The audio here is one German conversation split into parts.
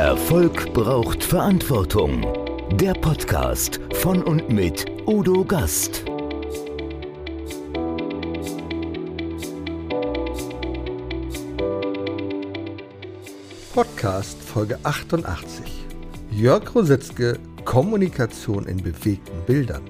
Erfolg braucht Verantwortung. Der Podcast von und mit Udo Gast. Podcast Folge 88. Jörg Rositzke, Kommunikation in bewegten Bildern.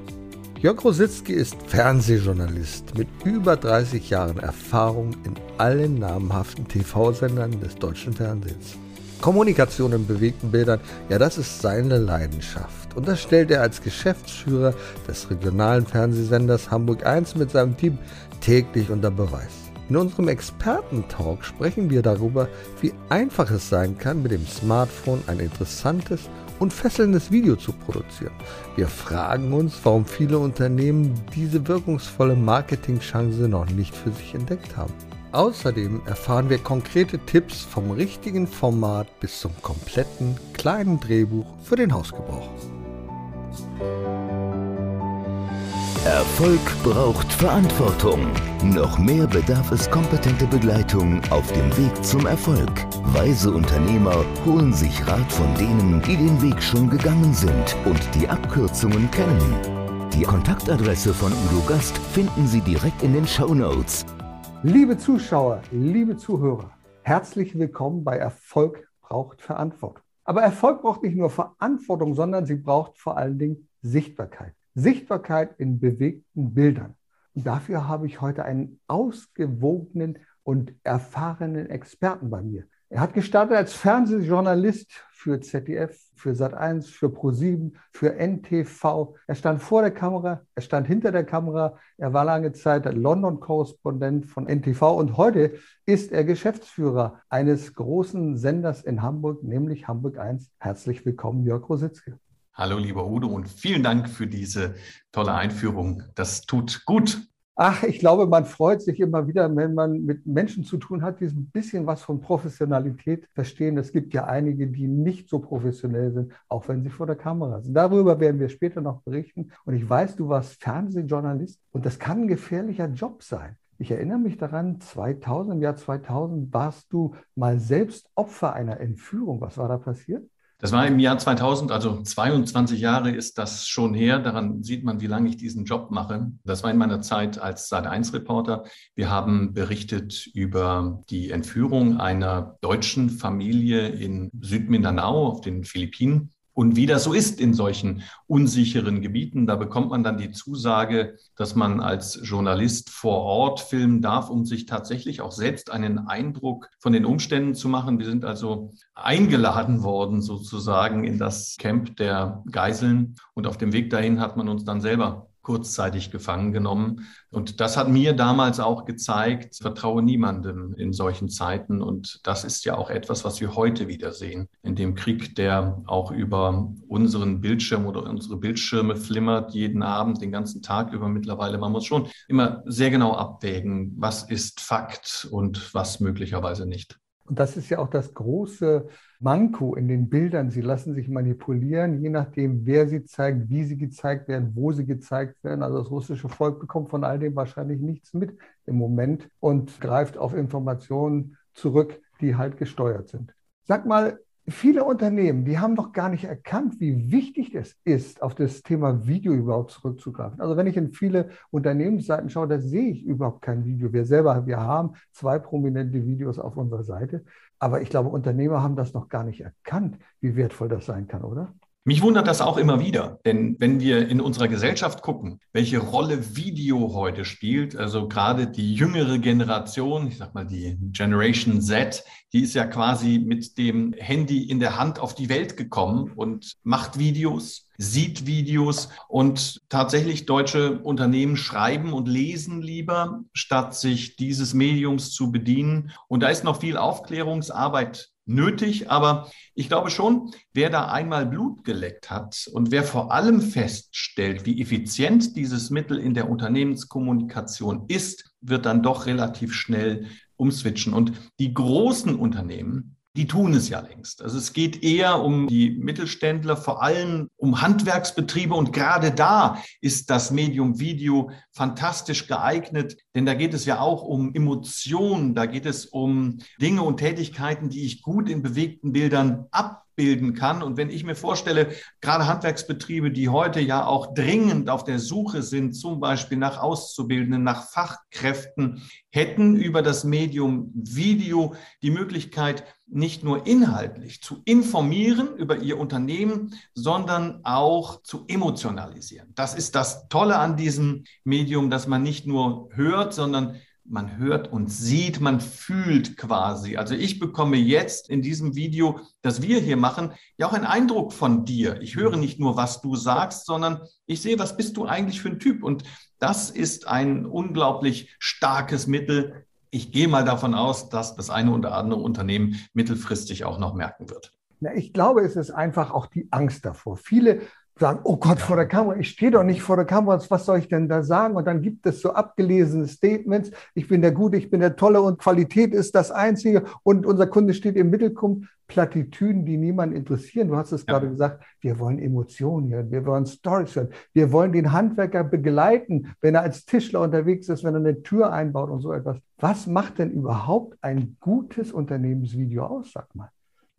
Jörg Rositzke ist Fernsehjournalist mit über 30 Jahren Erfahrung in allen namhaften TV-Sendern des deutschen Fernsehens. Kommunikation in bewegten Bildern, ja, das ist seine Leidenschaft. Und das stellt er als Geschäftsführer des regionalen Fernsehsenders Hamburg 1 mit seinem Team täglich unter Beweis. In unserem Expertentalk sprechen wir darüber, wie einfach es sein kann, mit dem Smartphone ein interessantes und fesselndes Video zu produzieren. Wir fragen uns, warum viele Unternehmen diese wirkungsvolle Marketingchance noch nicht für sich entdeckt haben. Außerdem erfahren wir konkrete Tipps vom richtigen Format bis zum kompletten kleinen Drehbuch für den Hausgebrauch. Erfolg braucht Verantwortung. Noch mehr bedarf es kompetente Begleitung auf dem Weg zum Erfolg. Weise Unternehmer holen sich Rat von denen, die den Weg schon gegangen sind und die Abkürzungen kennen. Die Kontaktadresse von Udo Gast finden Sie direkt in den Show Notes. Liebe Zuschauer, liebe Zuhörer, herzlich willkommen bei Erfolg braucht Verantwortung. Aber Erfolg braucht nicht nur Verantwortung, sondern sie braucht vor allen Dingen Sichtbarkeit. Sichtbarkeit in bewegten Bildern. Und dafür habe ich heute einen ausgewogenen und erfahrenen Experten bei mir. Er hat gestartet als Fernsehjournalist für ZDF, für Sat1, für Pro7, für NTV. Er stand vor der Kamera, er stand hinter der Kamera. Er war lange Zeit London-Korrespondent von NTV und heute ist er Geschäftsführer eines großen Senders in Hamburg, nämlich Hamburg 1. Herzlich willkommen, Jörg Rositzke. Hallo, lieber Udo, und vielen Dank für diese tolle Einführung. Das tut gut. Ach, ich glaube, man freut sich immer wieder, wenn man mit Menschen zu tun hat, die ein bisschen was von Professionalität verstehen. Es gibt ja einige, die nicht so professionell sind, auch wenn sie vor der Kamera sind. Darüber werden wir später noch berichten. Und ich weiß, du warst Fernsehjournalist und das kann ein gefährlicher Job sein. Ich erinnere mich daran, 2000, im Jahr 2000 warst du mal selbst Opfer einer Entführung. Was war da passiert? Das war im Jahr 2000, also 22 Jahre ist das schon her. Daran sieht man, wie lange ich diesen Job mache. Das war in meiner Zeit als Sat1-Reporter. Wir haben berichtet über die Entführung einer deutschen Familie in Südmindanao auf den Philippinen. Und wie das so ist in solchen unsicheren Gebieten, da bekommt man dann die Zusage, dass man als Journalist vor Ort filmen darf, um sich tatsächlich auch selbst einen Eindruck von den Umständen zu machen. Wir sind also eingeladen worden sozusagen in das Camp der Geiseln und auf dem Weg dahin hat man uns dann selber kurzzeitig gefangen genommen. Und das hat mir damals auch gezeigt, vertraue niemandem in solchen Zeiten. Und das ist ja auch etwas, was wir heute wieder sehen. In dem Krieg, der auch über unseren Bildschirm oder unsere Bildschirme flimmert, jeden Abend, den ganzen Tag über mittlerweile. Man muss schon immer sehr genau abwägen, was ist Fakt und was möglicherweise nicht. Und das ist ja auch das große Manko in den Bildern. Sie lassen sich manipulieren, je nachdem, wer sie zeigt, wie sie gezeigt werden, wo sie gezeigt werden. Also das russische Volk bekommt von all dem wahrscheinlich nichts mit im Moment und greift auf Informationen zurück, die halt gesteuert sind. Sag mal, viele Unternehmen, die haben noch gar nicht erkannt, wie wichtig es ist, auf das Thema Video überhaupt zurückzugreifen. Also wenn ich in viele Unternehmensseiten schaue, da sehe ich überhaupt kein Video. Wir selber, wir haben zwei prominente Videos auf unserer Seite. Aber ich glaube, Unternehmer haben das noch gar nicht erkannt, wie wertvoll das sein kann, oder? Mich wundert das auch immer wieder, denn wenn wir in unserer Gesellschaft gucken, welche Rolle Video heute spielt, also gerade die jüngere Generation, ich sag mal die Generation Z, die ist ja quasi mit dem Handy in der Hand auf die Welt gekommen und macht Videos, sieht Videos und tatsächlich deutsche Unternehmen schreiben und lesen lieber, statt sich dieses Mediums zu bedienen. Und da ist noch viel Aufklärungsarbeit nötig, aber ich glaube schon, wer da einmal Blut geleckt hat und wer vor allem feststellt, wie effizient dieses Mittel in der Unternehmenskommunikation ist, wird dann doch relativ schnell umswitchen. Und die großen Unternehmen, die tun es ja längst. Also es geht eher um die Mittelständler, vor allem um Handwerksbetriebe. Und gerade da ist das Medium Video fantastisch geeignet, denn da geht es ja auch um Emotionen, da geht es um Dinge und Tätigkeiten, die ich gut in bewegten Bildern ab abbilden kann. Und wenn ich mir vorstelle, gerade Handwerksbetriebe, die heute ja auch dringend auf der Suche sind, zum Beispiel nach Auszubildenden, nach Fachkräften, hätten über das Medium Video die Möglichkeit, nicht nur inhaltlich zu informieren über ihr Unternehmen, sondern auch zu emotionalisieren. Das ist das Tolle an diesem Medium, dass man nicht nur hört, sondern man hört und sieht, man fühlt quasi. Also ich bekomme jetzt in diesem Video, das wir hier machen, ja auch einen Eindruck von dir. Ich höre nicht nur, was du sagst, sondern ich sehe, was bist du eigentlich für ein Typ. Und das ist ein unglaublich starkes Mittel. Ich gehe mal davon aus, dass das eine oder andere Unternehmen mittelfristig auch noch merken wird. Ich glaube, es ist einfach auch die Angst davor. Viele sagen, oh Gott, vor der Kamera, ich stehe doch nicht vor der Kamera, was soll ich denn da sagen? Und dann gibt es so abgelesene Statements, ich bin der Gute, ich bin der Tolle und Qualität ist das Einzige und unser Kunde steht im Mittelpunkt. Plattitüden, die niemanden interessieren. Du hast es ja. gerade gesagt, wir wollen Emotionen hören, wir wollen Stories hören, wir wollen den Handwerker begleiten, wenn er als Tischler unterwegs ist, wenn er eine Tür einbaut und so etwas. Was macht denn überhaupt ein gutes Unternehmensvideo aus, sag mal?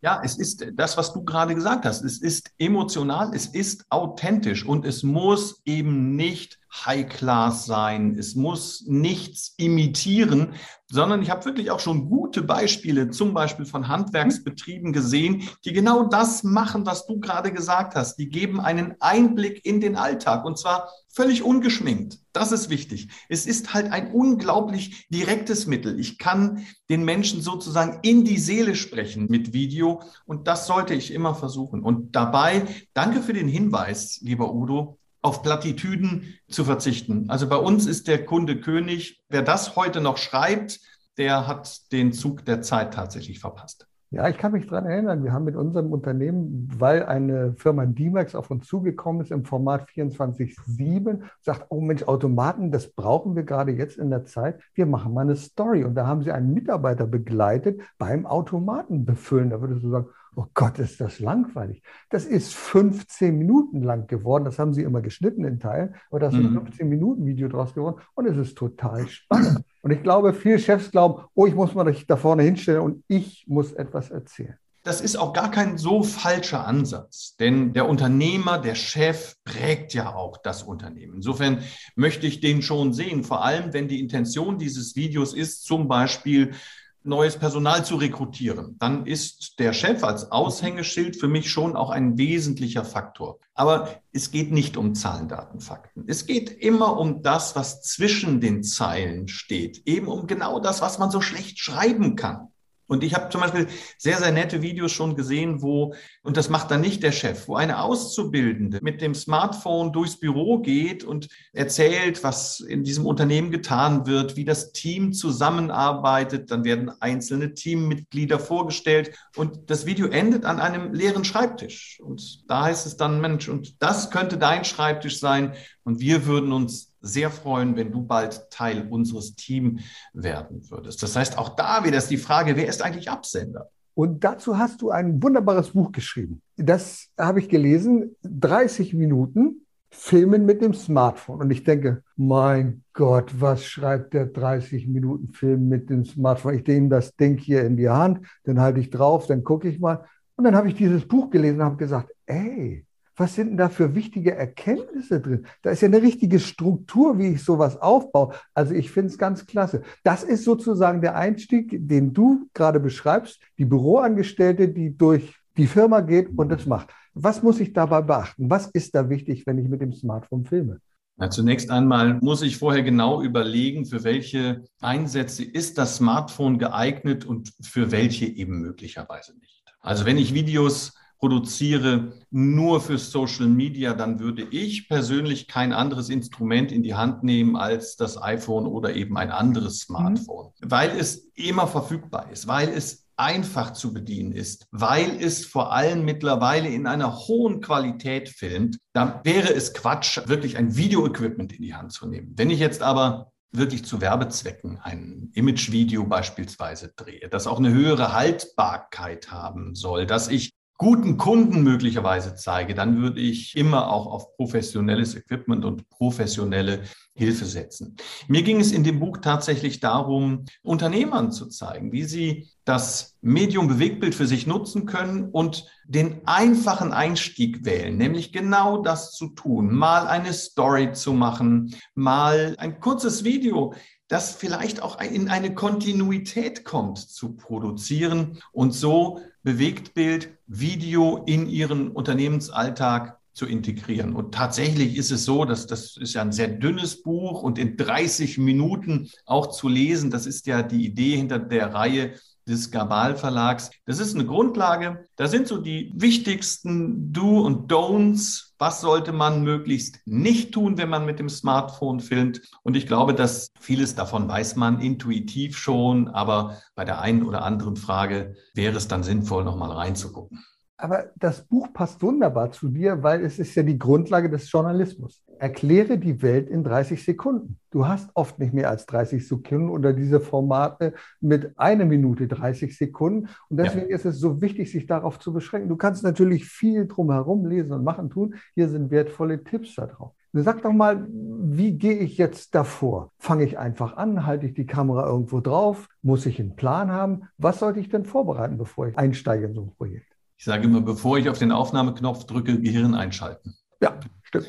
Ja, es ist das, was du gerade gesagt hast. Es ist emotional, es ist authentisch und es muss eben nicht High Class sein. Es muss nichts imitieren, sondern ich habe wirklich auch schon gute Beispiele, zum Beispiel von Handwerksbetrieben gesehen, die genau das machen, was du gerade gesagt hast. Die geben einen Einblick in den Alltag und zwar völlig ungeschminkt. Das ist wichtig. Es ist halt ein unglaublich direktes Mittel. Ich kann den Menschen sozusagen in die Seele sprechen mit Video und das sollte ich immer versuchen. Und dabei, danke für den Hinweis, lieber Udo, auf Plattitüden zu verzichten. Also bei uns ist der Kunde König. Wer das heute noch schreibt, der hat den Zug der Zeit tatsächlich verpasst. Ja, ich kann mich daran erinnern, wir haben mit unserem Unternehmen, weil eine Firma D-Max auf uns zugekommen ist im Format 24-7, sagt, oh Mensch, Automaten, das brauchen wir gerade jetzt in der Zeit. Wir machen mal eine Story. Und da haben sie einen Mitarbeiter begleitet beim Automaten befüllen. Da würdest du sagen, oh Gott, ist das langweilig. Das ist 15 Minuten lang geworden. Das haben sie immer geschnitten in Teilen, aber das ist ein 15 mhm. Minuten Video draus geworden und es ist total spannend. Und ich glaube, viele Chefs glauben, oh, ich muss mal da vorne hinstellen und ich muss etwas erzählen. Das ist auch gar kein so falscher Ansatz, denn der Unternehmer, der Chef prägt ja auch das Unternehmen. Insofern möchte ich den schon sehen, vor allem wenn die Intention dieses Videos ist, zum Beispiel neues Personal zu rekrutieren, dann ist der Chef als Aushängeschild für mich schon auch ein wesentlicher Faktor. Aber es geht nicht um Zahlen, Daten, Fakten. Es geht immer um das, was zwischen den Zeilen steht, eben um genau das, was man so schlecht schreiben kann. Und ich habe zum Beispiel sehr, sehr nette Videos schon gesehen, wo, und das macht dann nicht der Chef, wo eine Auszubildende mit dem Smartphone durchs Büro geht und erzählt, was in diesem Unternehmen getan wird, wie das Team zusammenarbeitet. Dann werden einzelne Teammitglieder vorgestellt und das Video endet an einem leeren Schreibtisch. Und da heißt es dann, Mensch, und das könnte dein Schreibtisch sein. Und wir würden uns sehr freuen, wenn du bald Teil unseres Teams werden würdest. Das heißt, auch da wieder ist die Frage, wer ist eigentlich Absender? Und dazu hast du ein wunderbares Buch geschrieben. Das habe ich gelesen, 30 Minuten Filmen mit dem Smartphone. Und ich denke, mein Gott, was schreibt der 30 Minuten Film mit dem Smartphone? Ich nehme das Ding hier in die Hand, dann halte ich drauf, dann gucke ich mal. Und dann habe ich dieses Buch gelesen und habe gesagt, ey, was sind denn da für wichtige Erkenntnisse drin? Da ist ja eine richtige Struktur, wie ich sowas aufbaue. Also ich finde es ganz klasse. Das ist sozusagen der Einstieg, den du gerade beschreibst, die Büroangestellte, die durch die Firma geht und das macht. Was muss ich dabei beachten? Was ist da wichtig, wenn ich mit dem Smartphone filme? Ja, zunächst einmal muss ich vorher genau überlegen, für welche Einsätze ist das Smartphone geeignet und für welche eben möglicherweise nicht. Also wenn ich Videos produziere nur für Social Media, dann würde ich persönlich kein anderes Instrument in die Hand nehmen als das iPhone oder eben ein anderes mhm. Smartphone, mhm. weil es immer verfügbar ist, weil es einfach zu bedienen ist, weil es vor allem mittlerweile in einer hohen Qualität filmt, dann wäre es Quatsch, wirklich ein Videoequipment in die Hand zu nehmen. Wenn ich jetzt aber wirklich zu Werbezwecken ein Imagevideo beispielsweise drehe, das auch eine höhere Haltbarkeit haben soll, dass ich guten Kunden möglicherweise zeige, dann würde ich immer auch auf professionelles Equipment und professionelle Hilfe setzen. Mir ging es in dem Buch tatsächlich darum, Unternehmern zu zeigen, wie sie das Medium Bewegtbild für sich nutzen können und den einfachen Einstieg wählen, nämlich genau das zu tun, mal eine Story zu machen, mal ein kurzes Video, das vielleicht auch in eine Kontinuität kommt, zu produzieren und so Bewegtbild, Video in ihren Unternehmensalltag zu integrieren. Und tatsächlich ist es so, dass das ist ja ein sehr dünnes Buch und in 30 Minuten auch zu lesen. Das ist ja die Idee hinter der Reihe des Gabal Verlags. Das ist eine Grundlage. Da sind so die wichtigsten Do und Don'ts. Was sollte man möglichst nicht tun, wenn man mit dem Smartphone filmt? Und ich glaube, dass vieles davon weiß man intuitiv schon, aber bei der einen oder anderen Frage wäre es dann sinnvoll, nochmal reinzugucken. Aber das Buch passt wunderbar zu dir, weil es ist ja die Grundlage des Journalismus. Erkläre die Welt in 30 Sekunden. Du hast oft nicht mehr als 30 Sekunden oder diese Formate mit einer Minute 30 Sekunden. Und deswegen ja. ist es so wichtig, sich darauf zu beschränken. Du kannst natürlich viel drumherum lesen und machen tun. Hier sind wertvolle Tipps da drauf. Sag doch mal, wie gehe ich jetzt davor? Fange ich einfach an? Halte ich die Kamera irgendwo drauf? Muss ich einen Plan haben? Was sollte ich denn vorbereiten, bevor ich einsteige in so ein Projekt? Ich sage immer, bevor ich auf den Aufnahmeknopf drücke, Gehirn einschalten. Ja, stimmt.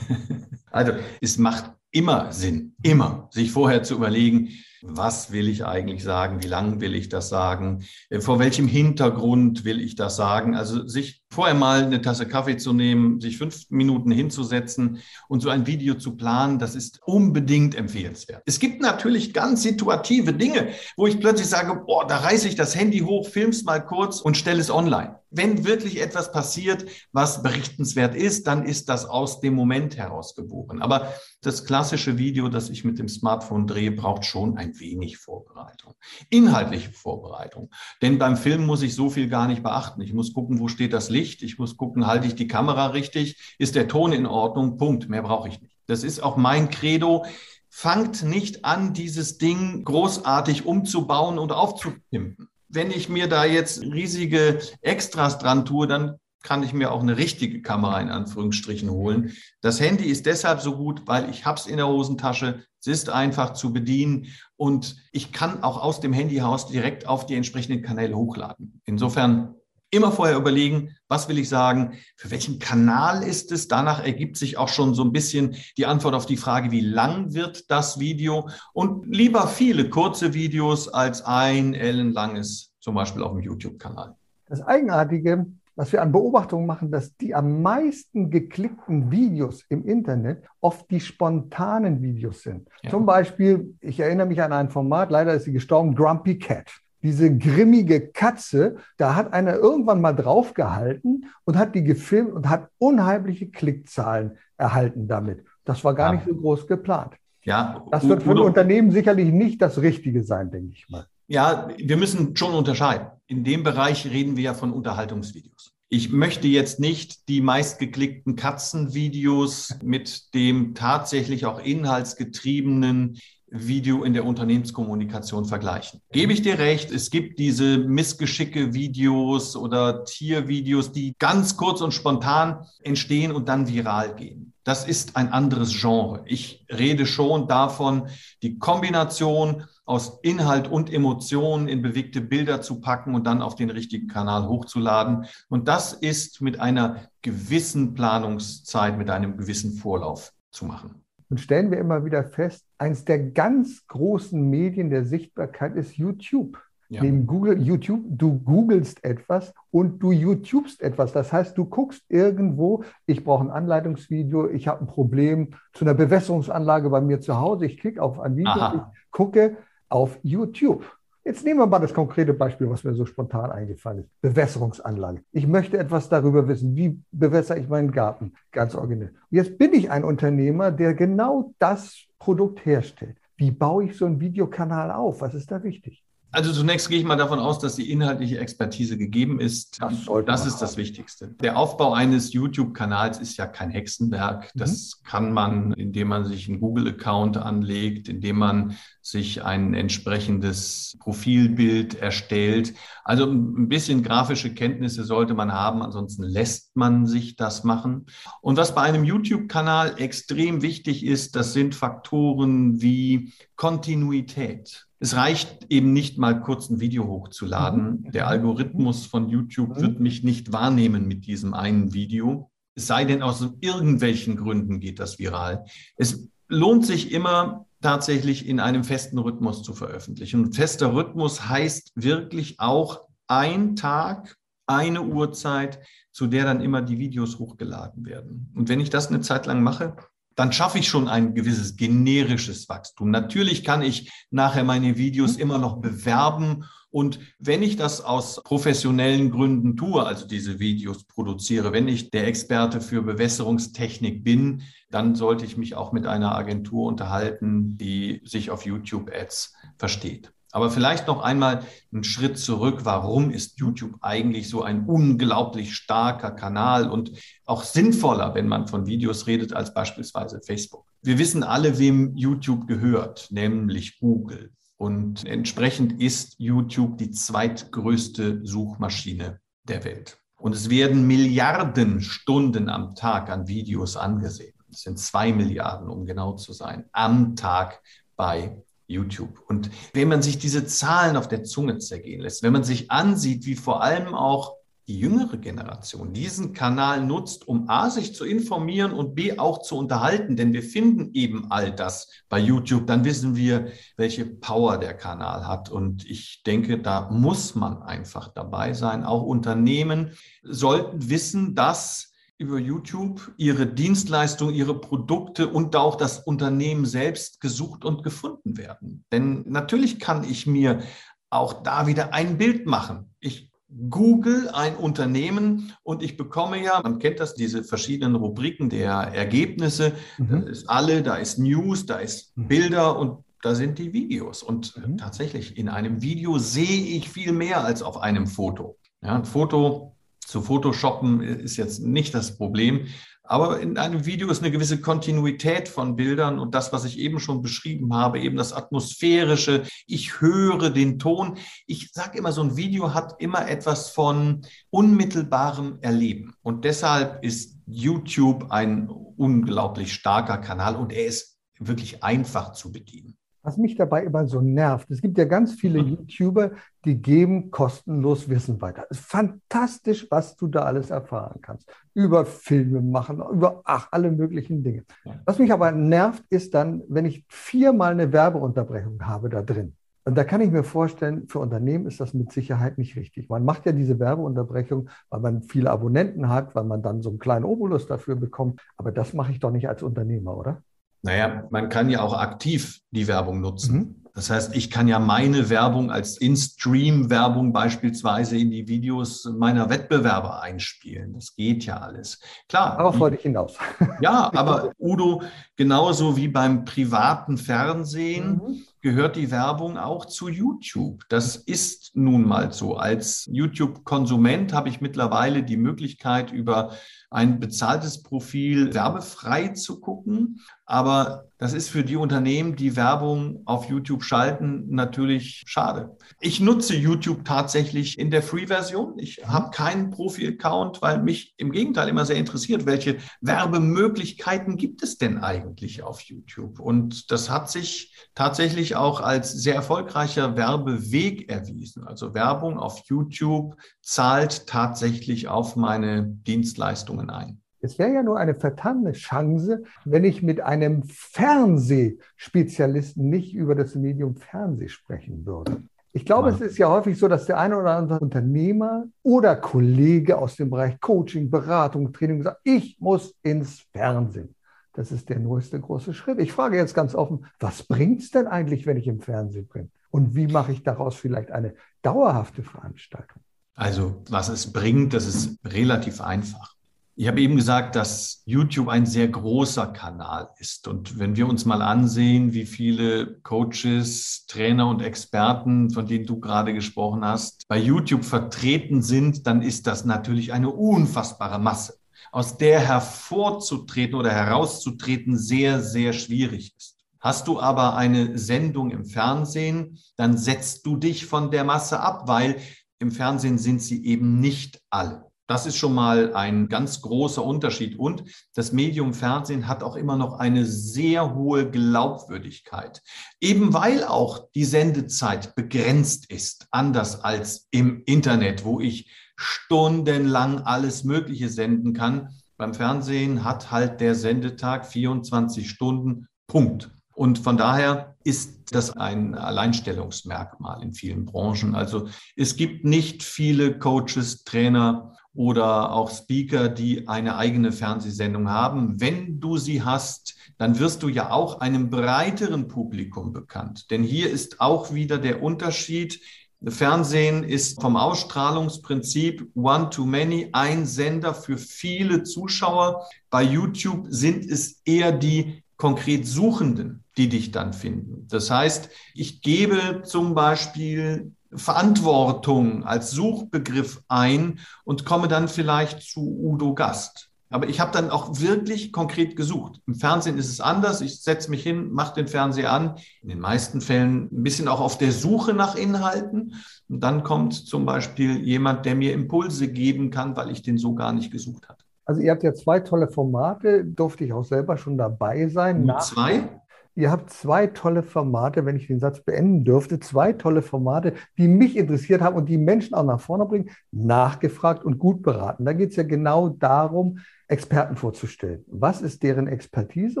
also es macht immer Sinn, immer sich vorher zu überlegen, was will ich eigentlich sagen, wie lange will ich das sagen, äh, vor welchem Hintergrund will ich das sagen. Also sich vorher mal eine Tasse Kaffee zu nehmen, sich fünf Minuten hinzusetzen und so ein Video zu planen, das ist unbedingt empfehlenswert. Es gibt natürlich ganz situative Dinge, wo ich plötzlich sage, boah, da reiße ich das Handy hoch, film's mal kurz und stelle es online. Wenn wirklich etwas passiert, was berichtenswert ist, dann ist das aus dem Moment heraus geboren. Aber das klassische Video, das ich mit dem Smartphone drehe, braucht schon ein wenig Vorbereitung. Inhaltliche Vorbereitung. Denn beim Film muss ich so viel gar nicht beachten. Ich muss gucken, wo steht das Licht. Ich muss gucken, halte ich die Kamera richtig? Ist der Ton in Ordnung? Punkt. Mehr brauche ich nicht. Das ist auch mein Credo. Fangt nicht an, dieses Ding großartig umzubauen und aufzupimpen. Wenn ich mir da jetzt riesige Extras dran tue, dann kann ich mir auch eine richtige Kamera in Anführungsstrichen holen. Das Handy ist deshalb so gut, weil ich es in der Hosentasche. Es ist einfach zu bedienen und ich kann auch aus dem Handy heraus direkt auf die entsprechenden Kanäle hochladen. Insofern immer vorher überlegen, was will ich sagen, für welchen Kanal ist es. Danach ergibt sich auch schon so ein bisschen die Antwort auf die Frage, wie lang wird das Video und lieber viele kurze Videos als ein ellenlanges, zum Beispiel auf dem YouTube-Kanal. Das Eigenartige was wir an Beobachtungen machen, dass die am meisten geklickten Videos im Internet oft die spontanen Videos sind. Ja. Zum Beispiel, ich erinnere mich an ein Format, leider ist sie gestorben, Grumpy Cat. Diese grimmige Katze, da hat einer irgendwann mal draufgehalten und hat die gefilmt und hat unheimliche Klickzahlen erhalten damit. Das war gar ja. nicht so groß geplant. Ja, das wird für ein Unternehmen sicherlich nicht das Richtige sein, denke ich mal. Ja, wir müssen schon unterscheiden. In dem Bereich reden wir ja von Unterhaltungsvideos. Ich möchte jetzt nicht die meistgeklickten Katzenvideos mit dem tatsächlich auch inhaltsgetriebenen Video in der Unternehmenskommunikation vergleichen. Gebe ich dir recht, es gibt diese missgeschicke Videos oder Tiervideos, die ganz kurz und spontan entstehen und dann viral gehen. Das ist ein anderes Genre. Ich rede schon davon, die Kombination aus Inhalt und Emotionen in bewegte Bilder zu packen und dann auf den richtigen Kanal hochzuladen. Und das ist mit einer gewissen Planungszeit, mit einem gewissen Vorlauf zu machen. Und stellen wir immer wieder fest, eines der ganz großen Medien der Sichtbarkeit ist YouTube. Ja. Neben Google, YouTube, du googelst etwas und du YouTubest etwas. Das heißt, du guckst irgendwo, ich brauche ein Anleitungsvideo, ich habe ein Problem zu einer Bewässerungsanlage bei mir zu Hause, ich klicke auf ein Video, Aha. ich gucke auf YouTube. Jetzt nehmen wir mal das konkrete Beispiel, was mir so spontan eingefallen ist. Bewässerungsanlage. Ich möchte etwas darüber wissen. Wie bewässere ich meinen Garten? Ganz originell. Jetzt bin ich ein Unternehmer, der genau das Produkt herstellt. Wie baue ich so einen Videokanal auf? Was ist da wichtig? Also zunächst gehe ich mal davon aus, dass die inhaltliche Expertise gegeben ist. Das, das ist das Wichtigste. Der Aufbau eines YouTube-Kanals ist ja kein Hexenwerk. Das mhm. kann man, indem man sich einen Google-Account anlegt, indem man sich ein entsprechendes Profilbild erstellt. Also ein bisschen grafische Kenntnisse sollte man haben, ansonsten lässt man sich das machen. Und was bei einem YouTube-Kanal extrem wichtig ist, das sind Faktoren wie Kontinuität. Es reicht eben nicht mal kurz ein Video hochzuladen. Mhm. Der Algorithmus von YouTube mhm. wird mich nicht wahrnehmen mit diesem einen Video. Es sei denn, aus irgendwelchen Gründen geht das viral. Es lohnt sich immer, tatsächlich in einem festen Rhythmus zu veröffentlichen. Und fester Rhythmus heißt wirklich auch ein Tag, eine Uhrzeit, zu der dann immer die Videos hochgeladen werden. Und wenn ich das eine Zeit lang mache, dann schaffe ich schon ein gewisses generisches Wachstum. Natürlich kann ich nachher meine Videos immer noch bewerben. Und wenn ich das aus professionellen Gründen tue, also diese Videos produziere, wenn ich der Experte für Bewässerungstechnik bin, dann sollte ich mich auch mit einer Agentur unterhalten, die sich auf YouTube-Ads versteht. Aber vielleicht noch einmal einen Schritt zurück. Warum ist YouTube eigentlich so ein unglaublich starker Kanal und auch sinnvoller, wenn man von Videos redet, als beispielsweise Facebook? Wir wissen alle, wem YouTube gehört, nämlich Google. Und entsprechend ist YouTube die zweitgrößte Suchmaschine der Welt. Und es werden Milliarden Stunden am Tag an Videos angesehen. Es sind zwei Milliarden, um genau zu sein, am Tag bei YouTube. Und wenn man sich diese Zahlen auf der Zunge zergehen lässt, wenn man sich ansieht, wie vor allem auch die jüngere Generation diesen Kanal nutzt, um A, sich zu informieren und B, auch zu unterhalten, denn wir finden eben all das bei YouTube, dann wissen wir, welche Power der Kanal hat. Und ich denke, da muss man einfach dabei sein. Auch Unternehmen sollten wissen, dass über YouTube ihre Dienstleistungen, ihre Produkte und auch das Unternehmen selbst gesucht und gefunden werden. Denn natürlich kann ich mir auch da wieder ein Bild machen. Ich google ein Unternehmen und ich bekomme ja, man kennt das, diese verschiedenen Rubriken der Ergebnisse. Mhm. Da ist alle, da ist News, da ist mhm. Bilder und da sind die Videos. Und mhm. tatsächlich, in einem Video sehe ich viel mehr als auf einem Foto. Ja, ein Foto zu Photoshoppen ist jetzt nicht das Problem. Aber in einem Video ist eine gewisse Kontinuität von Bildern und das, was ich eben schon beschrieben habe, eben das Atmosphärische. Ich höre den Ton. Ich sage immer, so ein Video hat immer etwas von unmittelbarem Erleben. Und deshalb ist YouTube ein unglaublich starker Kanal und er ist wirklich einfach zu bedienen was mich dabei immer so nervt. Es gibt ja ganz viele mhm. YouTuber, die geben kostenlos Wissen weiter. Es ist fantastisch, was du da alles erfahren kannst. Über Filme machen, über ach, alle möglichen Dinge. Was mich aber nervt, ist dann, wenn ich viermal eine Werbeunterbrechung habe da drin. Und da kann ich mir vorstellen, für Unternehmen ist das mit Sicherheit nicht richtig. Man macht ja diese Werbeunterbrechung, weil man viele Abonnenten hat, weil man dann so einen kleinen Obolus dafür bekommt. Aber das mache ich doch nicht als Unternehmer, oder? Naja, man kann ja auch aktiv die Werbung nutzen. Mhm. Das heißt, ich kann ja meine Werbung als In-Stream-Werbung beispielsweise in die Videos meiner Wettbewerber einspielen. Das geht ja alles. Klar. Darauf wollte ich hinaus. Ja, aber Udo, genauso wie beim privaten Fernsehen, mhm gehört die Werbung auch zu YouTube. Das ist nun mal so. Als YouTube-Konsument habe ich mittlerweile die Möglichkeit, über ein bezahltes Profil werbefrei zu gucken. Aber das ist für die Unternehmen, die Werbung auf YouTube schalten, natürlich schade. Ich nutze YouTube tatsächlich in der Free-Version. Ich mhm. habe keinen Profi-Account, weil mich im Gegenteil immer sehr interessiert, welche Werbemöglichkeiten gibt es denn eigentlich auf YouTube? Und das hat sich tatsächlich auch als sehr erfolgreicher Werbeweg erwiesen. Also Werbung auf YouTube zahlt tatsächlich auf meine Dienstleistungen ein. Es wäre ja nur eine vertane Chance, wenn ich mit einem Fernsehspezialisten nicht über das Medium Fernseh sprechen würde. Ich glaube, ja. es ist ja häufig so, dass der eine oder andere Unternehmer oder Kollege aus dem Bereich Coaching, Beratung, Training sagt, ich muss ins Fernsehen. Das ist der neueste große Schritt. Ich frage jetzt ganz offen, was bringt es denn eigentlich, wenn ich im Fernsehen bin? Und wie mache ich daraus vielleicht eine dauerhafte Veranstaltung? Also, was es bringt, das ist relativ einfach Ich habe eben gesagt, dass YouTube ein sehr großer Kanal ist. Und wenn wir uns mal ansehen, wie viele Coaches, Trainer und Experten, von denen du gerade gesprochen hast, bei YouTube vertreten sind, dann ist das natürlich eine unfassbare Masse, aus der hervorzutreten oder herauszutreten sehr, sehr schwierig ist. Hast du aber eine Sendung im Fernsehen, dann setzt du dich von der Masse ab, weil im Fernsehen sind sie eben nicht alle. Das ist schon mal ein ganz großer Unterschied. Und das Medium Fernsehen hat auch immer noch eine sehr hohe Glaubwürdigkeit. Eben weil auch die Sendezeit begrenzt ist, anders als im Internet, wo ich stundenlang alles Mögliche senden kann. Beim Fernsehen hat halt der Sendetag 24 Stunden. Punkt. Und von daher ist das ein Alleinstellungsmerkmal in vielen Branchen. Also es gibt nicht viele Coaches, Trainer oder auch Speaker, die eine eigene Fernsehsendung haben. Wenn du sie hast, dann wirst du ja auch einem breiteren Publikum bekannt. Denn hier ist auch wieder der Unterschied. Fernsehen ist vom Ausstrahlungsprinzip one to many, ein Sender für viele Zuschauer. Bei YouTube sind es eher die konkret Suchenden, die dich dann finden. Das heißt, ich gebe zum Beispiel Verantwortung als Suchbegriff ein und komme dann vielleicht zu Udo Gast. Aber ich habe dann auch wirklich konkret gesucht. Im Fernsehen ist es anders. Ich setze mich hin, mache den Fernseher an. In den meisten Fällen ein bisschen auch auf der Suche nach Inhalten. Und dann kommt zum Beispiel jemand, der mir Impulse geben kann, weil ich den so gar nicht gesucht habe. Also ihr habt ja zwei tolle Formate, durfte ich auch selber schon dabei sein. Nach zwei? Ihr habt zwei tolle Formate, wenn ich den Satz beenden dürfte, zwei tolle Formate, die mich interessiert haben und die Menschen auch nach vorne bringen, nachgefragt und gut beraten. Da geht es ja genau darum, Experten vorzustellen. Was ist deren Expertise?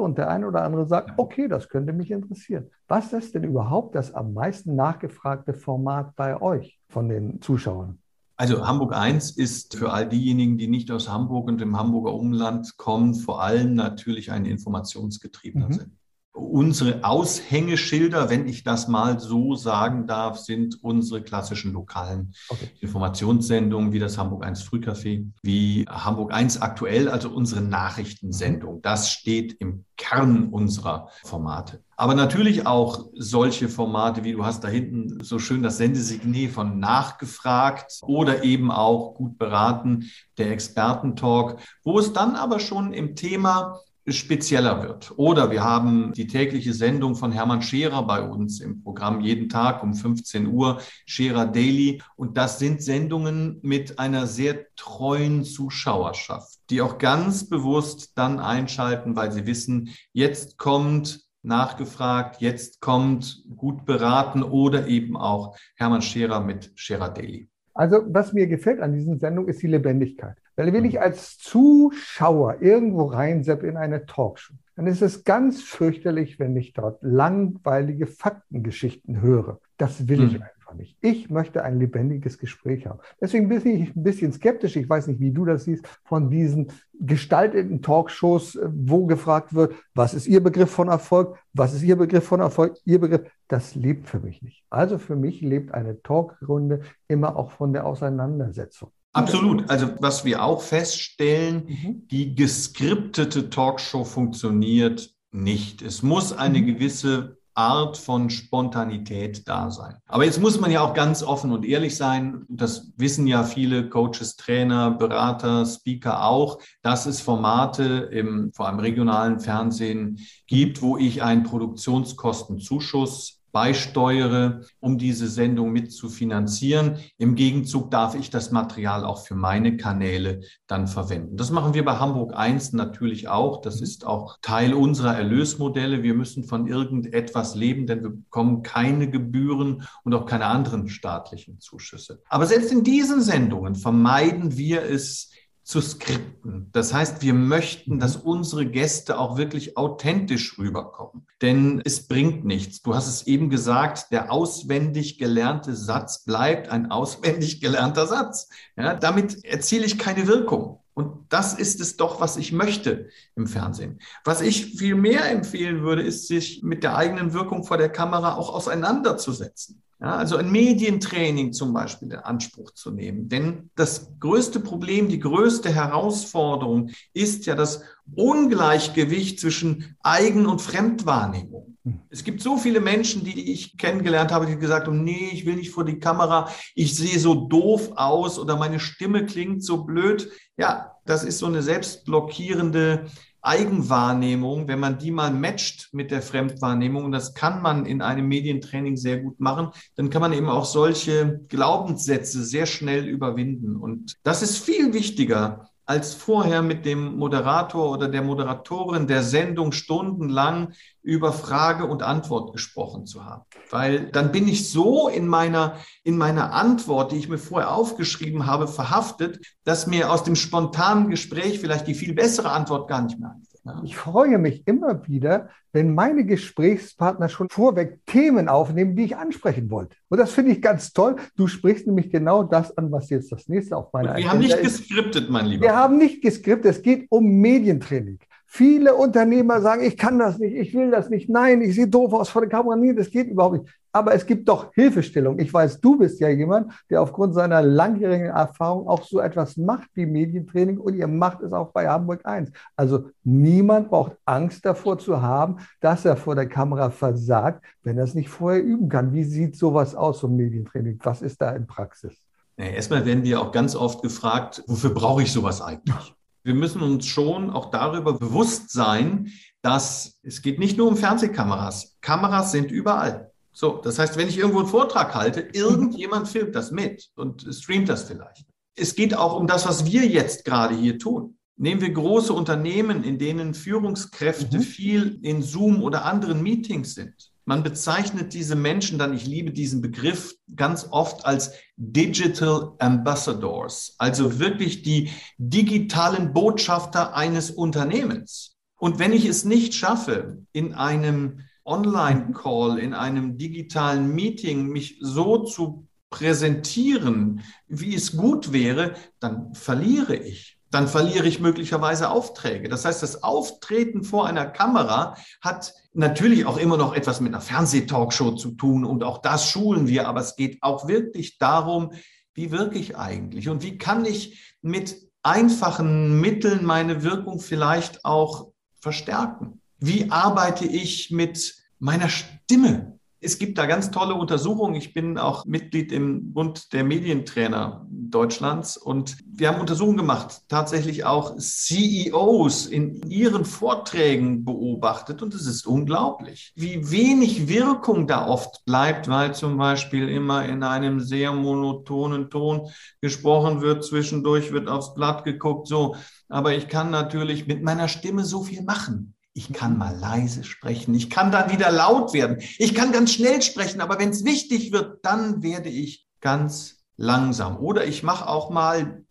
Und der eine oder andere sagt, okay, das könnte mich interessieren. Was ist denn überhaupt das am meisten nachgefragte Format bei euch von den Zuschauern? Also Hamburg 1 ist für all diejenigen, die nicht aus Hamburg und dem Hamburger Umland kommen, vor allem natürlich ein informationsgetriebener mhm. Sinn. Unsere Aushängeschilder, wenn ich das mal so sagen darf, sind unsere klassischen lokalen okay. Informationssendungen wie das Hamburg 1 Frühcafé, wie Hamburg 1 aktuell, also unsere Nachrichtensendung. Das steht im Kern unserer Formate. Aber natürlich auch solche Formate, wie du hast da hinten so schön das Sendesignet von nachgefragt oder eben auch gut beraten, der Expertentalk, wo es dann aber schon im Thema spezieller wird. Oder wir haben die tägliche Sendung von Hermann Scherer bei uns im Programm jeden Tag um 15 Uhr, Scherer Daily. Und das sind Sendungen mit einer sehr treuen Zuschauerschaft, die auch ganz bewusst dann einschalten, weil sie wissen, jetzt kommt nachgefragt, jetzt kommt gut beraten oder eben auch Hermann Scherer mit Scherer Daily. Also was mir gefällt an diesen Sendungen ist die Lebendigkeit. Weil wenn ich als Zuschauer irgendwo reinseppe in eine Talkshow, dann ist es ganz fürchterlich, wenn ich dort langweilige Faktengeschichten höre. Das will ich mhm. einfach nicht. Ich möchte ein lebendiges Gespräch haben. Deswegen bin ich ein bisschen skeptisch. Ich weiß nicht, wie du das siehst, von diesen gestalteten Talkshows, wo gefragt wird, was ist Ihr Begriff von Erfolg? Was ist Ihr Begriff von Erfolg? Ihr Begriff, das lebt für mich nicht. Also für mich lebt eine Talkrunde immer auch von der Auseinandersetzung. Absolut. Also was wir auch feststellen, mhm. die geskriptete Talkshow funktioniert nicht. Es muss eine mhm. gewisse Art von Spontanität da sein. Aber jetzt muss man ja auch ganz offen und ehrlich sein. Das wissen ja viele Coaches, Trainer, Berater, Speaker auch, dass es Formate im vor allem regionalen Fernsehen gibt, wo ich einen Produktionskostenzuschuss beisteuere, um diese Sendung mit zu finanzieren. Im Gegenzug darf ich das Material auch für meine Kanäle dann verwenden. Das machen wir bei Hamburg 1 natürlich auch. Das mhm. ist auch Teil unserer Erlösmodelle. Wir müssen von irgendetwas leben, denn wir bekommen keine Gebühren und auch keine anderen staatlichen Zuschüsse. Aber selbst in diesen Sendungen vermeiden wir es, zu skripten. Das heißt, wir möchten, dass unsere Gäste auch wirklich authentisch rüberkommen. Denn es bringt nichts. Du hast es eben gesagt, der auswendig gelernte Satz bleibt ein auswendig gelernter Satz. Ja, damit erziele ich keine Wirkung. Und das ist es doch, was ich möchte im Fernsehen. Was ich viel mehr empfehlen würde, ist, sich mit der eigenen Wirkung vor der Kamera auch auseinanderzusetzen. Ja, also ein Medientraining zum Beispiel in Anspruch zu nehmen. Denn das größte Problem, die größte Herausforderung ist ja das Ungleichgewicht zwischen Eigen- und Fremdwahrnehmung. Hm. Es gibt so viele Menschen, die ich kennengelernt habe, die gesagt haben, nee, ich will nicht vor die Kamera, ich sehe so doof aus oder meine Stimme klingt so blöd. Ja, das ist so eine selbstblockierende Eigenwahrnehmung, wenn man die mal matcht mit der Fremdwahrnehmung, das kann man in einem Medientraining sehr gut machen, dann kann man eben auch solche Glaubenssätze sehr schnell überwinden. Und das ist viel wichtiger, als vorher mit dem Moderator oder der Moderatorin der Sendung stundenlang über Frage und Antwort gesprochen zu haben. Weil dann bin ich so in meiner, in meiner Antwort, die ich mir vorher aufgeschrieben habe, verhaftet, dass mir aus dem spontanen Gespräch vielleicht die viel bessere Antwort gar nicht mehr einfällt. Ich freue mich immer wieder, wenn meine Gesprächspartner schon vorweg Themen aufnehmen, die ich ansprechen wollte. Und das finde ich ganz toll. Du sprichst nämlich genau das an, was jetzt das nächste auf meiner Wir haben nicht geskriptet, mein Lieber. Wir haben nicht geskriptet. Es geht um Medientraining. Viele Unternehmer sagen, ich kann das nicht, ich will das nicht, nein, ich sehe doof aus vor der Kamera, nee, das geht überhaupt nicht. Aber es gibt doch Hilfestellung. Ich weiß, du bist ja jemand, der aufgrund seiner langjährigen Erfahrung auch so etwas macht wie Medientraining und ihr macht es auch bei Hamburg 1. Also niemand braucht Angst davor zu haben, dass er vor der Kamera versagt, wenn er es nicht vorher üben kann. Wie sieht sowas aus, so Medientraining? Was ist da in Praxis? Erstmal werden wir auch ganz oft gefragt, wofür brauche ich sowas eigentlich? Wir müssen uns schon auch darüber bewusst sein, dass es geht nicht nur um Fernsehkameras. Kameras sind überall. So, das heißt, wenn ich irgendwo einen Vortrag halte, irgendjemand filmt das mit und streamt das vielleicht. Es geht auch um das, was wir jetzt gerade hier tun. Nehmen wir große Unternehmen, in denen Führungskräfte mhm. viel in Zoom oder anderen Meetings sind. Man bezeichnet diese Menschen dann, ich liebe diesen Begriff, ganz oft als Digital Ambassadors, also wirklich die digitalen Botschafter eines Unternehmens. Und wenn ich es nicht schaffe, in einem Online-Call, in einem digitalen Meeting mich so zu präsentieren, wie es gut wäre, dann verliere ich dann verliere ich möglicherweise Aufträge. Das heißt, das Auftreten vor einer Kamera hat natürlich auch immer noch etwas mit einer Fernsehtalkshow zu tun und auch das schulen wir, aber es geht auch wirklich darum, wie wirke ich eigentlich und wie kann ich mit einfachen Mitteln meine Wirkung vielleicht auch verstärken? Wie arbeite ich mit meiner Stimme? Es gibt da ganz tolle Untersuchungen. Ich bin auch Mitglied im Bund der Medientrainer Deutschlands und wir haben Untersuchungen gemacht, tatsächlich auch CEOs in ihren Vorträgen beobachtet und es ist unglaublich, wie wenig Wirkung da oft bleibt, weil zum Beispiel immer in einem sehr monotonen Ton gesprochen wird, zwischendurch wird aufs Blatt geguckt, so. Aber ich kann natürlich mit meiner Stimme so viel machen. Ich kann mal leise sprechen. Ich kann dann wieder laut werden. Ich kann ganz schnell sprechen, aber wenn es wichtig wird, dann werde ich ganz langsam. Oder ich mache auch mal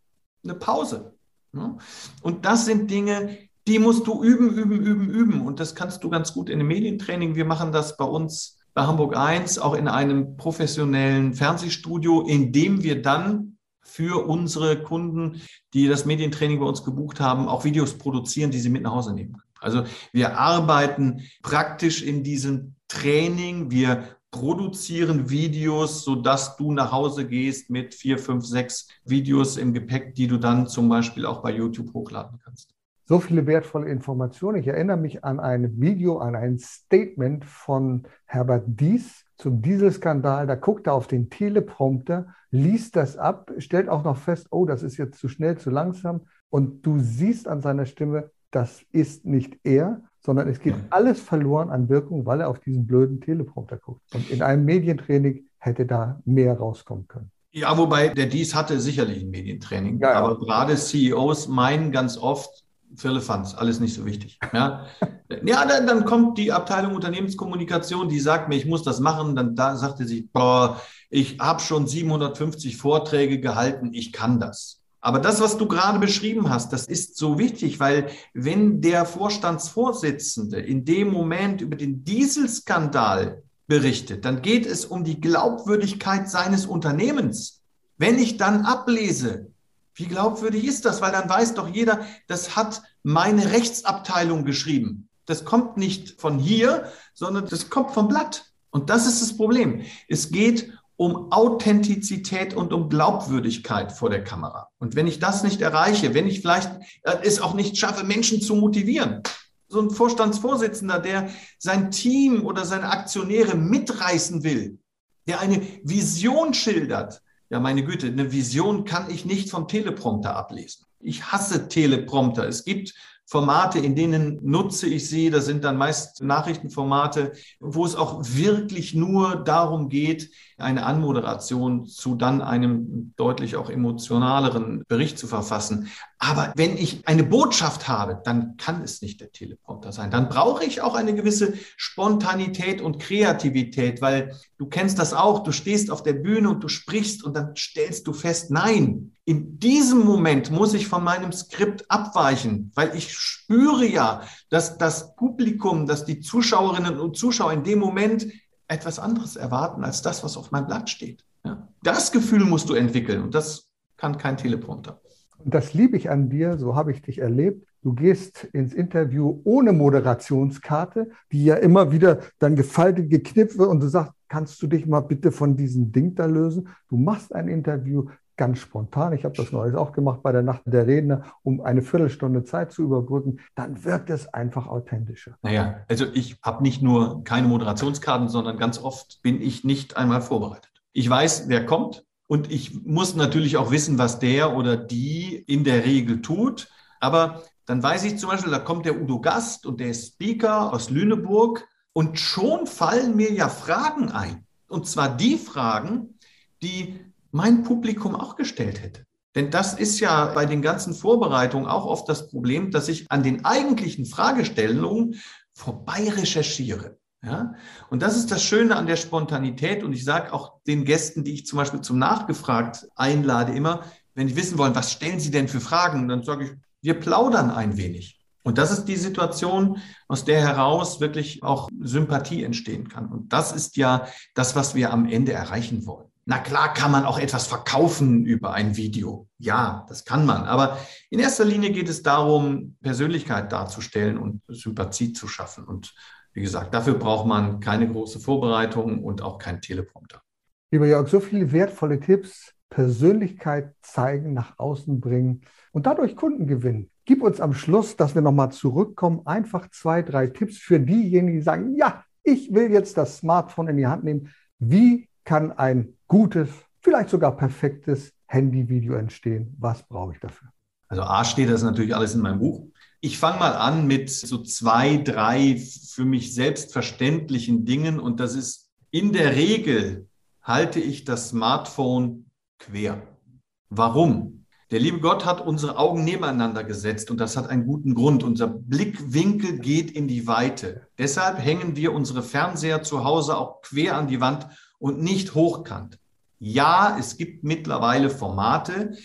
eine Pause. Und das sind Dinge, die musst du üben, üben, üben, üben. Und das kannst du ganz gut in einem Medientraining. Wir machen das bei uns bei Hamburg 1 auch in einem professionellen Fernsehstudio, in dem wir dann für unsere Kunden, die das Medientraining bei uns gebucht haben, auch Videos produzieren, die sie mit nach Hause nehmen. Also wir arbeiten praktisch in diesem Training. Wir produzieren Videos, sodass du nach Hause gehst mit vier, fünf, sechs Videos im Gepäck, die du dann zum Beispiel auch bei YouTube hochladen kannst. So viele wertvolle Informationen. Ich erinnere mich an ein Video, an ein Statement von Herbert Dies zum Dieselskandal. Da guckt er auf den Teleprompter, liest das ab, stellt auch noch fest, oh, das ist jetzt zu schnell, zu langsam. Und du siehst an seiner Stimme, das ist nicht er, sondern es geht alles verloren an Wirkung, weil er auf diesen blöden Teleprompter guckt. Und in einem Medientraining hätte da mehr rauskommen können. Ja, wobei der Dies hatte sicherlich ein Medientraining. Ja, ja. Aber gerade CEOs meinen ganz oft, Firlefanz, alles nicht so wichtig. Ja, ja dann, dann, kommt die Abteilung Unternehmenskommunikation, die sagt mir, ich muss das machen. Dann da sagte sie, boah, ich habe schon 750 Vorträge gehalten, ich kann das. Aber das, was du gerade beschrieben hast, das ist so wichtig, weil wenn der Vorstandsvorsitzende in dem Moment über den Dieselskandal berichtet, dann geht es um die Glaubwürdigkeit seines Unternehmens. Wenn ich dann ablese, wie glaubwürdig ist das? Weil dann weiß doch jeder, das hat meine Rechtsabteilung geschrieben. Das kommt nicht von hier, sondern das kommt vom Blatt. Und das ist das Problem. Es geht um Authentizität und um Glaubwürdigkeit vor der Kamera. Und wenn ich das nicht erreiche, wenn ich vielleicht äh, es auch nicht schaffe, Menschen zu motivieren, so ein Vorstandsvorsitzender, der sein Team oder seine Aktionäre mitreißen will, der eine Vision schildert, ja meine Güte, eine Vision kann ich nicht vom Teleprompter ablesen. Ich hasse Teleprompter. Es gibt Formate, in denen nutze ich sie. Das sind dann meist Nachrichtenformate, wo es auch wirklich nur darum geht, eine Anmoderation zu dann einem deutlich auch emotionaleren Bericht zu verfassen. Aber wenn ich eine Botschaft habe, dann kann es nicht der Teleprompter sein. Dann brauche ich auch eine gewisse Spontanität und Kreativität, weil du kennst das auch. Du stehst auf der Bühne und du sprichst und dann stellst du fest, nein, in diesem Moment muss ich von meinem Skript abweichen, weil ich spüre ja, dass das Publikum, dass die Zuschauerinnen und Zuschauer in dem Moment etwas anderes erwarten als das, was auf meinem Blatt steht. Das Gefühl musst du entwickeln und das kann kein Teleprompter. Das liebe ich an dir, so habe ich dich erlebt. Du gehst ins Interview ohne Moderationskarte, die ja immer wieder dann gefaltet, geknippt wird und du sagst, kannst du dich mal bitte von diesem Ding da lösen? Du machst ein Interview ganz spontan. Ich habe das neulich auch gemacht bei der Nacht der Redner, um eine Viertelstunde Zeit zu überbrücken. Dann wirkt es einfach authentischer. Naja, also ich habe nicht nur keine Moderationskarten, sondern ganz oft bin ich nicht einmal vorbereitet. Ich weiß, wer kommt, und ich muss natürlich auch wissen, was der oder die in der Regel tut. Aber dann weiß ich zum Beispiel, da kommt der Udo Gast und der ist Speaker aus Lüneburg. Und schon fallen mir ja Fragen ein. Und zwar die Fragen, die mein Publikum auch gestellt hätte. Denn das ist ja bei den ganzen Vorbereitungen auch oft das Problem, dass ich an den eigentlichen Fragestellungen vorbei recherchiere. Ja? Und das ist das Schöne an der Spontanität. Und ich sage auch den Gästen, die ich zum Beispiel zum Nachgefragt einlade, immer, wenn die wissen wollen, was stellen sie denn für Fragen, dann sage ich, wir plaudern ein wenig. Und das ist die Situation, aus der heraus wirklich auch Sympathie entstehen kann. Und das ist ja das, was wir am Ende erreichen wollen. Na klar kann man auch etwas verkaufen über ein Video. Ja, das kann man. Aber in erster Linie geht es darum, Persönlichkeit darzustellen und Sympathie zu schaffen. Und wie gesagt, dafür braucht man keine große Vorbereitung und auch keinen Teleprompter. Lieber Jörg, so viele wertvolle Tipps, Persönlichkeit zeigen, nach außen bringen und dadurch Kunden gewinnen. Gib uns am Schluss, dass wir nochmal zurückkommen, einfach zwei, drei Tipps für diejenigen, die sagen, ja, ich will jetzt das Smartphone in die Hand nehmen. Wie kann ein gutes, vielleicht sogar perfektes Handyvideo entstehen? Was brauche ich dafür? Also A steht das natürlich alles in meinem Buch. Ich fange mal an mit so zwei, drei für mich selbstverständlichen Dingen und das ist in der Regel halte ich das Smartphone quer. Warum? Der liebe Gott hat unsere Augen nebeneinander gesetzt und das hat einen guten Grund. Unser Blickwinkel geht in die Weite. Deshalb hängen wir unsere Fernseher zu Hause auch quer an die Wand und nicht hochkant. Ja, es gibt mittlerweile Formate,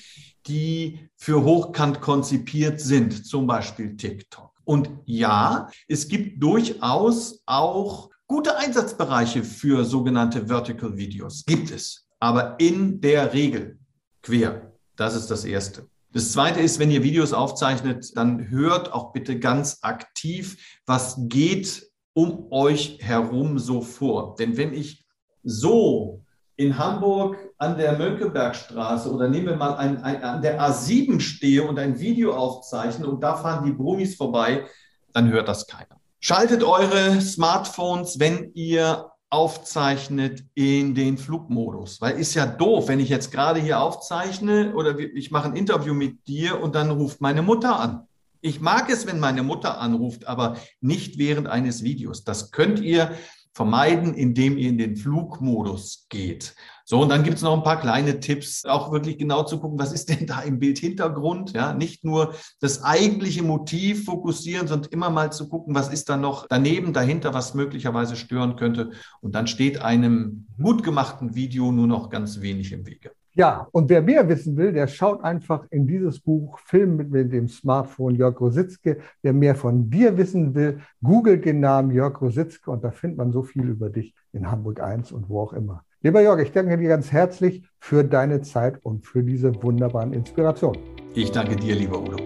die für hochkant konzipiert sind, zum Beispiel TikTok. Und ja, es gibt durchaus auch gute Einsatzbereiche für sogenannte Vertical Videos. Gibt es. Aber in der Regel quer. Das ist das Erste. Das Zweite ist, wenn ihr Videos aufzeichnet, dann hört auch bitte ganz aktiv, was geht um euch herum so vor. Denn wenn ich so in Hamburg an der Mönckebergstraße oder nehmen wir mal ein, ein, an der A7 stehe und ein Video aufzeichne und da fahren die Brummis vorbei, dann hört das keiner. Schaltet eure Smartphones, wenn ihr aufzeichnet in den Flugmodus, weil ist ja doof, wenn ich jetzt gerade hier aufzeichne oder ich mache ein Interview mit dir und dann ruft meine Mutter an. Ich mag es, wenn meine Mutter anruft, aber nicht während eines Videos. Das könnt ihr vermeiden, indem ihr in den Flugmodus geht. So, und dann gibt es noch ein paar kleine Tipps, auch wirklich genau zu gucken, was ist denn da im Bildhintergrund? Ja, nicht nur das eigentliche Motiv fokussieren, sondern immer mal zu gucken, was ist da noch daneben, dahinter, was möglicherweise stören könnte. Und dann steht einem gut gemachten Video nur noch ganz wenig im Wege. Ja, und wer mehr wissen will, der schaut einfach in dieses Buch Film mit, mit dem Smartphone Jörg Rositzke. Wer mehr von dir wissen will, googelt den Namen Jörg Rositzke und da findet man so viel über dich in Hamburg 1 und wo auch immer. Lieber Jörg, ich danke dir ganz herzlich für deine Zeit und für diese wunderbaren Inspirationen. Ich danke dir, lieber Udo.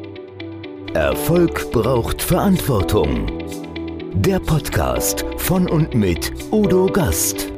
Erfolg braucht Verantwortung. Der Podcast von und mit Udo Gast.